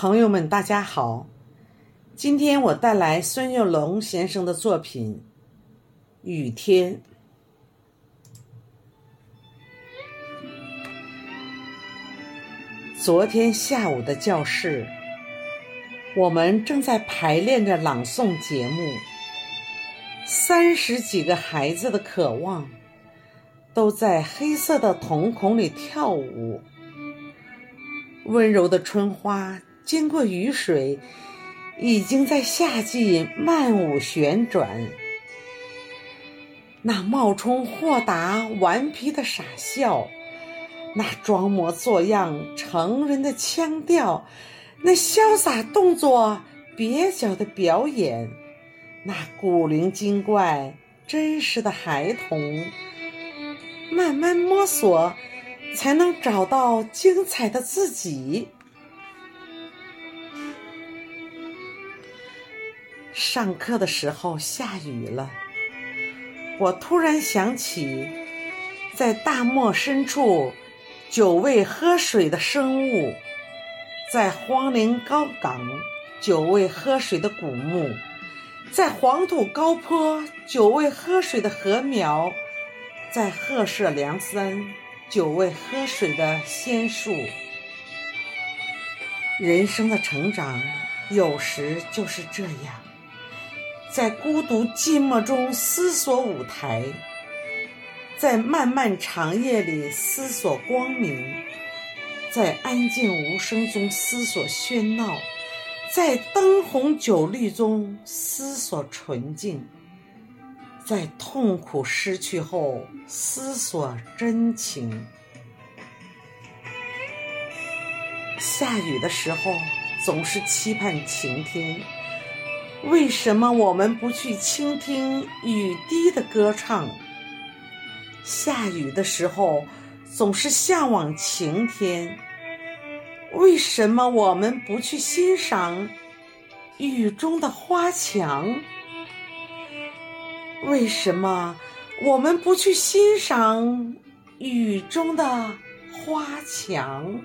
朋友们，大家好！今天我带来孙月龙先生的作品《雨天》。昨天下午的教室，我们正在排练着朗诵节目。三十几个孩子的渴望，都在黑色的瞳孔里跳舞。温柔的春花。经过雨水，已经在夏季漫舞旋转。那冒充豁达顽皮的傻笑，那装模作样成人的腔调，那潇洒动作蹩脚的表演，那古灵精怪真实的孩童，慢慢摸索，才能找到精彩的自己。上课的时候下雨了，我突然想起，在大漠深处久未喝水的生物，在荒陵高岗久未喝水的古墓，在黄土高坡久未喝水的禾苗，在鹤舍梁山久未喝水的仙树。人生的成长，有时就是这样。在孤独寂寞中思索舞台，在漫漫长夜里思索光明，在安静无声中思索喧闹，在灯红酒绿中思索纯净，在痛苦失去后思索真情。下雨的时候，总是期盼晴天。为什么我们不去倾听雨滴的歌唱？下雨的时候总是向往晴天。为什么我们不去欣赏雨中的花墙？为什么我们不去欣赏雨中的花墙？